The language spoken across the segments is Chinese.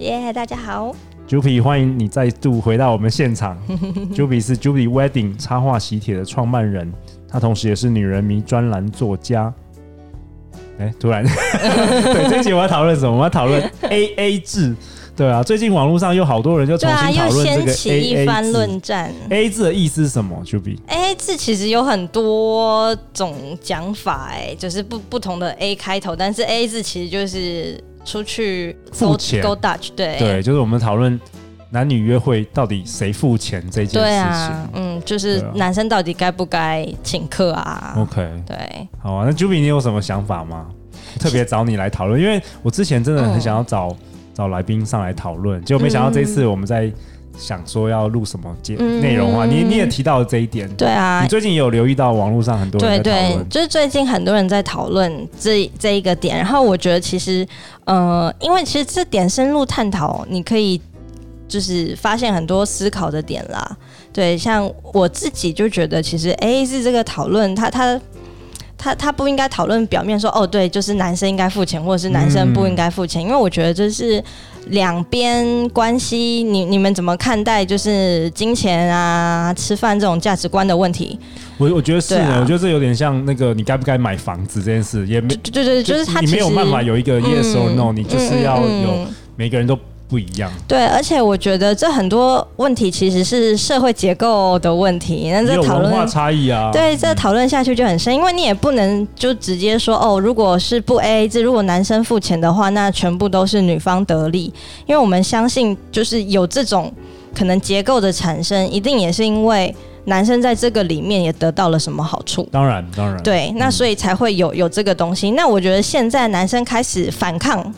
耶，yeah, 大家好，Juby，欢迎你再度回到我们现场。Juby 是 Juby Wedding 插画喜帖的创办人，他同时也是女人迷专栏作家。哎、欸，突然，对，这一集我要讨论什么？我们要讨论 AA 制。对啊，最近网络上有好多人就重新讨论这个制。一番论战。AA 制的意思是什么？Juby？AA 制其实有很多种讲法，哎，就是不不同的 A 开头，但是 AA 制其实就是。出去付钱，Go Dutch，对对，就是我们讨论男女约会到底谁付钱这件事情。对啊，嗯，就是男生到底该不该请客啊？OK，对，好啊。那 Juby，你有什么想法吗？特别找你来讨论，因为我之前真的很想要找、嗯、找来宾上来讨论，结果没想到这次我们在。想说要录什么节内容啊？你你也提到了这一点，对啊。你最近有留意到网络上很多对对，就是最近很多人在讨论这这一个点。然后我觉得其实，呃，因为其实这点深入探讨，你可以就是发现很多思考的点啦。对，像我自己就觉得，其实 AA 制这个讨论，他他他他不应该讨论表面说哦，对，就是男生应该付钱，或者是男生不应该付钱，嗯、因为我觉得这是。两边关系，你你们怎么看待？就是金钱啊、吃饭这种价值观的问题。我我觉得是呢，啊、我觉得这有点像那个你该不该买房子这件事，也没对对对，就是他你没有办法有一个 yes or no，、嗯、你就是要有每个人都。不一样，对，而且我觉得这很多问题其实是社会结构的问题，那这讨论文化差异啊，对，这讨论下去就很深，因为你也不能就直接说哦，如果是不 AA 制，如果男生付钱的话，那全部都是女方得利，因为我们相信就是有这种可能结构的产生，一定也是因为男生在这个里面也得到了什么好处，当然，当然，对，那所以才会有有这个东西。那我觉得现在男生开始反抗。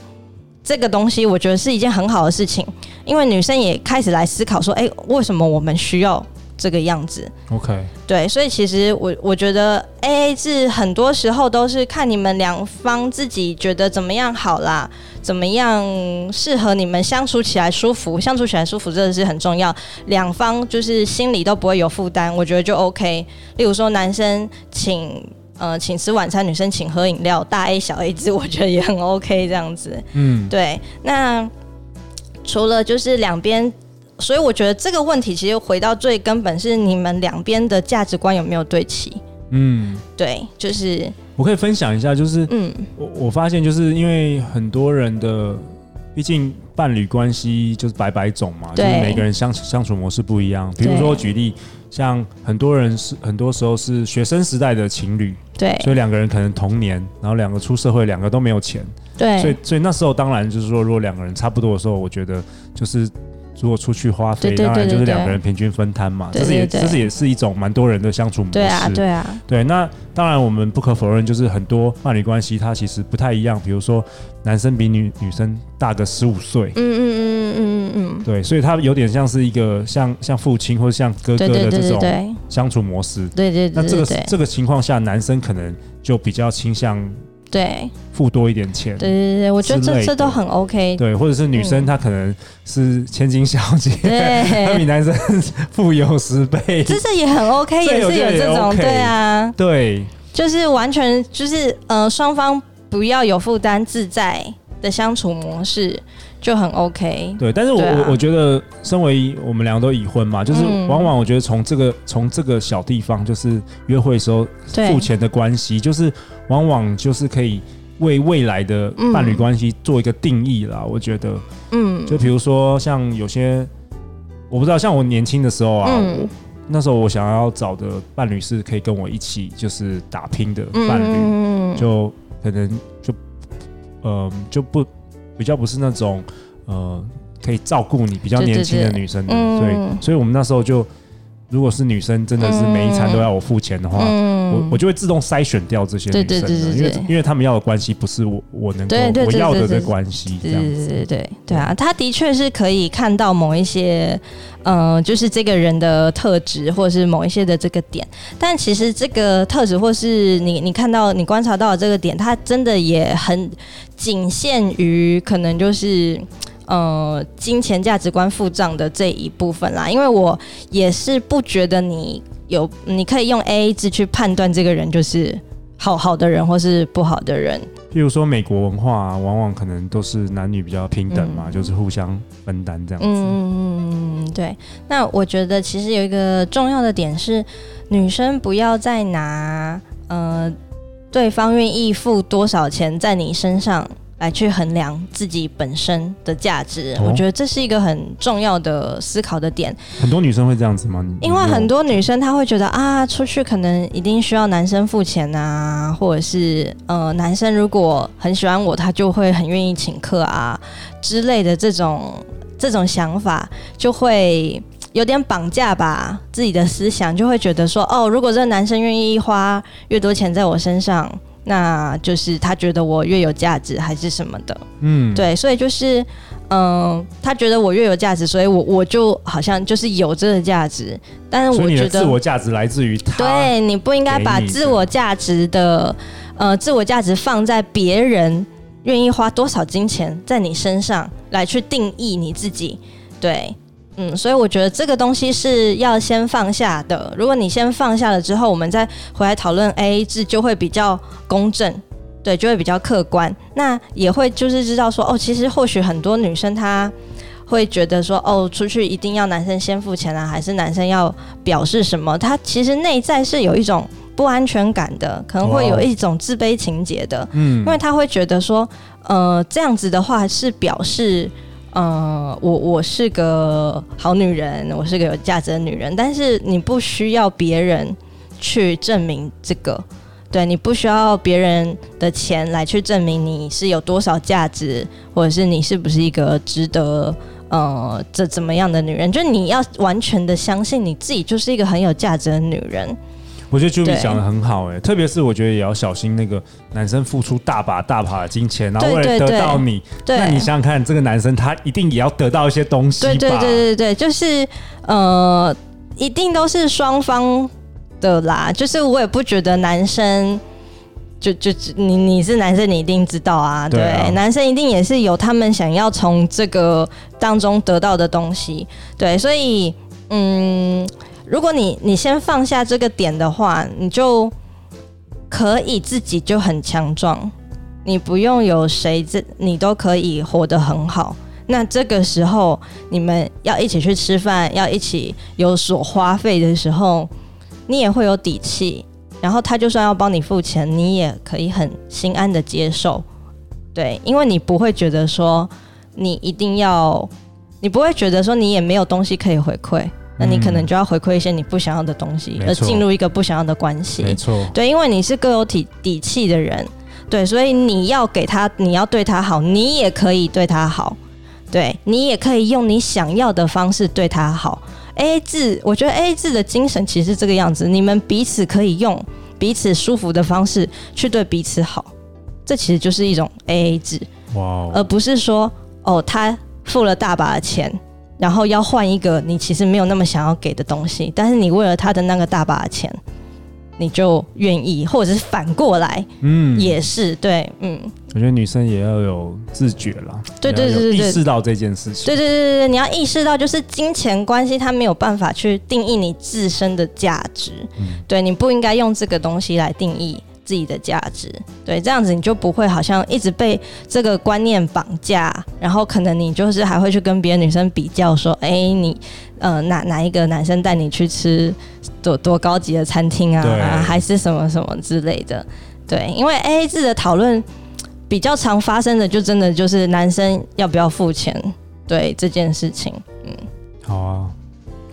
这个东西我觉得是一件很好的事情，因为女生也开始来思考说，哎，为什么我们需要这个样子？OK，对，所以其实我我觉得 AA 制很多时候都是看你们两方自己觉得怎么样好啦，怎么样适合你们相处起来舒服，相处起来舒服真的是很重要，两方就是心里都不会有负担，我觉得就 OK。例如说男生请。呃，请吃晚餐，女生请喝饮料，大 A 小 A 制，我觉得也很 OK，这样子。嗯，对。那除了就是两边，所以我觉得这个问题其实回到最根本是你们两边的价值观有没有对齐？嗯，对，就是我可以分享一下，就是嗯，我我发现就是因为很多人的，毕竟伴侣关系就是百百种嘛，就是每个人相相处模式不一样。比如说我举例。像很多人是很多时候是学生时代的情侣，对，所以两个人可能同年，然后两个出社会，两个都没有钱，对，所以所以那时候当然就是说，如果两个人差不多的时候，我觉得就是如果出去花费，当然就是两个人平均分摊嘛，这是也这是也是一种蛮多人的相处模式，对啊，对啊，对。那当然我们不可否认，就是很多伴侣关系它其实不太一样，比如说男生比女女生大个十五岁，嗯嗯嗯嗯嗯嗯。对，所以他有点像是一个像像父亲或者像哥哥的这种相处模式。对对，对，对，对，对，那这个这个情况下，男生可能就比较倾向对。付多一点钱。对对对，我觉得这这都很 OK。对，或者是女生她可能是千金小姐，对，她比男生富有十倍，这这也很 OK，也是有这种对啊，对，就是完全就是呃双方不要有负担，自在的相处模式。就很 OK，对，但是我我、啊、我觉得，身为我们两个都已婚嘛，就是往往我觉得从这个从、嗯、这个小地方，就是约会的时候付钱的关系，就是往往就是可以为未来的伴侣关系做一个定义啦。嗯、我觉得，嗯，就比如说像有些我不知道，像我年轻的时候啊，嗯、那时候我想要找的伴侣是可以跟我一起就是打拼的伴侣，嗯、就可能就嗯、呃、就不。比较不是那种，呃，可以照顾你比较年轻的女生的，对，所以，所以我们那时候就如果是女生，真的是每一餐都要我付钱的话，嗯、我我就会自动筛选掉这些女生，对对对对对，因为因为他们要的关系不是我我能够我要的这关系，这样子，对对对对对啊，他的确是可以看到某一些，嗯、呃，就是这个人的特质，或者是某一些的这个点，但其实这个特质，或是你你看到你观察到的这个点，它真的也很仅限于可能就是。呃，金钱价值观付账的这一部分啦，因为我也是不觉得你有，你可以用 AA 制去判断这个人就是好好的人或是不好的人。譬如说美国文化啊，往往可能都是男女比较平等嘛，嗯、就是互相分担这样子。嗯，对。那我觉得其实有一个重要的点是，女生不要再拿呃对方愿意付多少钱在你身上。来去衡量自己本身的价值，哦、我觉得这是一个很重要的思考的点。很多女生会这样子吗？因为很多女生她会觉得啊，出去可能一定需要男生付钱啊，或者是呃，男生如果很喜欢我，他就会很愿意请客啊之类的这种这种想法，就会有点绑架吧自己的思想，就会觉得说哦，如果这个男生愿意花越多钱在我身上。那就是他觉得我越有价值，还是什么的，嗯，对，所以就是，嗯、呃，他觉得我越有价值，所以我我就好像就是有这个价值，但是我觉得自我价值来自于他，对，你不应该把自我价值的，呃，自我价值放在别人愿意花多少金钱在你身上来去定义你自己，对。嗯，所以我觉得这个东西是要先放下的。如果你先放下了之后，我们再回来讨论 AA 制，就会比较公正，对，就会比较客观。那也会就是知道说，哦，其实或许很多女生她会觉得说，哦，出去一定要男生先付钱啊，还是男生要表示什么？她其实内在是有一种不安全感的，可能会有一种自卑情节的。嗯，因为她会觉得说，呃，这样子的话是表示。嗯，我我是个好女人，我是个有价值的女人，但是你不需要别人去证明这个，对，你不需要别人的钱来去证明你是有多少价值，或者是你是不是一个值得呃这怎么样的女人，就你要完全的相信你自己就是一个很有价值的女人。我觉得 Juby 讲的很好哎、欸，特别是我觉得也要小心那个男生付出大把大把的金钱，然后为了得到你，对对对，那你想想看，这个男生他一定也要得到一些东西吧？对对对对对，就是呃，一定都是双方的啦。就是我也不觉得男生就就你你是男生，你一定知道啊。对，男生一定也是有他们想要从这个当中得到的东西。对，所以嗯。如果你你先放下这个点的话，你就可以自己就很强壮，你不用有谁，这你都可以活得很好。那这个时候你们要一起去吃饭，要一起有所花费的时候，你也会有底气。然后他就算要帮你付钱，你也可以很心安的接受。对，因为你不会觉得说你一定要，你不会觉得说你也没有东西可以回馈。那你可能就要回馈一些你不想要的东西，而进入一个不想要的关系。没错，对，因为你是各有底底气的人，对，所以你要给他，你要对他好，你也可以对他好，对，你也可以用你想要的方式对他好。AA 制，我觉得 AA 制的精神其实是这个样子，你们彼此可以用彼此舒服的方式去对彼此好，这其实就是一种 AA 制，哇，而不是说哦，他付了大把的钱。然后要换一个你其实没有那么想要给的东西，但是你为了他的那个大把钱，你就愿意，或者是反过来，嗯，也是对，嗯。我觉得女生也要有自觉啦，对对对对，意识到这件事情，对对对对对，你要意识到就是金钱关系它没有办法去定义你自身的价值，嗯，对，你不应该用这个东西来定义。自己的价值，对，这样子你就不会好像一直被这个观念绑架，然后可能你就是还会去跟别的女生比较，说，哎，你呃哪哪一个男生带你去吃多多高级的餐厅啊，对。还是什么什么之类的，对，因为 AA 制的讨论比较常发生的，就真的就是男生要不要付钱，对这件事情，嗯，好啊，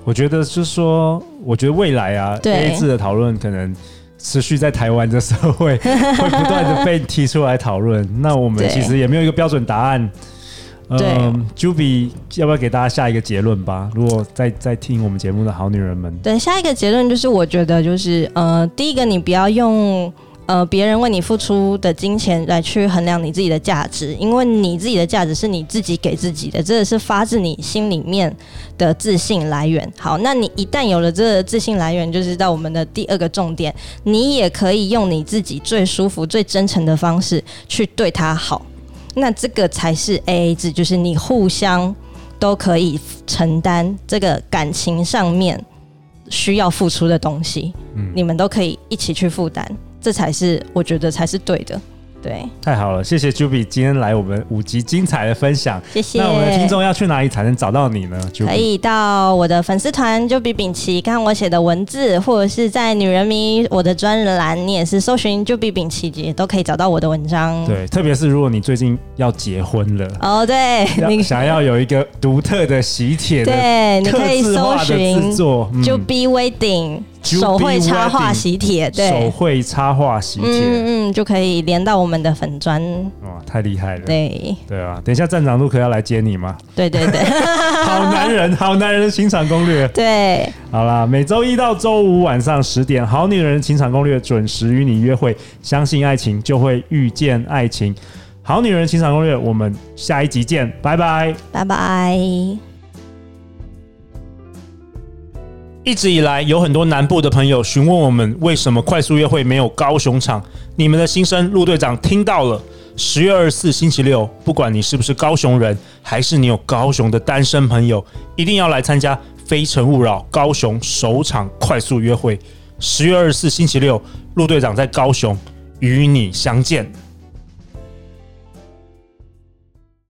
我觉得就是说，我觉得未来啊对，AA 制的讨论可能。持续在台湾的社会 会不断的被提出来讨论，那我们其实也没有一个标准答案。嗯，Juby 要不要给大家下一个结论吧？如果在在听我们节目的好女人们，对，下一个结论就是，我觉得就是呃，第一个你不要用。呃，别人为你付出的金钱来去衡量你自己的价值，因为你自己的价值是你自己给自己的，这个是发自你心里面的自信来源。好，那你一旦有了这个自信来源，就是到我们的第二个重点，你也可以用你自己最舒服、最真诚的方式去对他好。那这个才是 AA 制，就是你互相都可以承担这个感情上面需要付出的东西，嗯，你们都可以一起去负担。这才是我觉得才是对的。对，太好了，谢谢 Juby 今天来我们五集精彩的分享。谢谢。那我们的听众要去哪里才能找到你呢？Juby? 可以到我的粉丝团 Juby 秉琦看我写的文字，或者是在女人迷我的专栏，你也是搜寻 Juby 秉琦也都可以找到我的文章。对，特别是如果你最近要结婚了，哦，对，你想要有一个独特的喜帖，对，你可以搜寻 Juby Wedding。手绘插画喜帖，对，手绘插画喜帖，嗯嗯，就可以连到我们的粉砖。哇，太厉害了！对对啊，等一下站长陆可要来接你吗？对对对，好男人，好男人的情场攻略。对，好啦，每周一到周五晚上十点，好女人情场攻略准时与你约会，相信爱情就会遇见爱情。好女人情场攻略，我们下一集见，拜拜，拜拜。一直以来，有很多南部的朋友询问我们，为什么快速约会没有高雄场？你们的心声，陆队长听到了。十月二十四星期六，不管你是不是高雄人，还是你有高雄的单身朋友，一定要来参加《非诚勿扰》高雄首场快速约会。十月二十四星期六，陆队长在高雄与你相见。